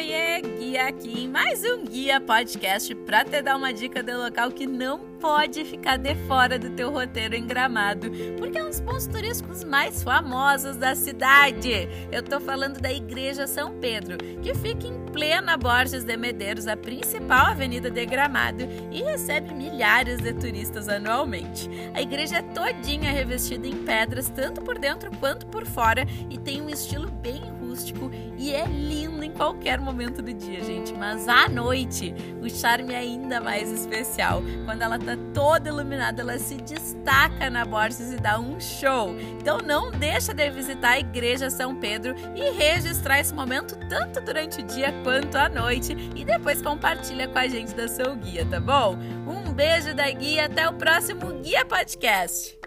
Guia aqui em mais um Guia Podcast para te dar uma dica de local que não pode ficar de fora do teu roteiro em Gramado, porque é um dos pontos turísticos mais famosos da cidade. Eu tô falando da Igreja São Pedro, que fica em plena Borges de Medeiros, a principal avenida de Gramado, e recebe milhares de turistas anualmente. A igreja é todinha revestida em pedras, tanto por dentro quanto por fora, e tem um estilo bem rústico e é lindo em qualquer momento do dia, gente. Mas à noite, o charme é ainda mais especial. Quando ela tá toda iluminada, ela se destaca na Borges e dá um show. Então não deixa de visitar a Igreja São Pedro e registrar esse momento tanto durante o dia quanto à noite e depois compartilha com a gente da seu guia, tá bom? Um beijo da guia, até o próximo Guia Podcast.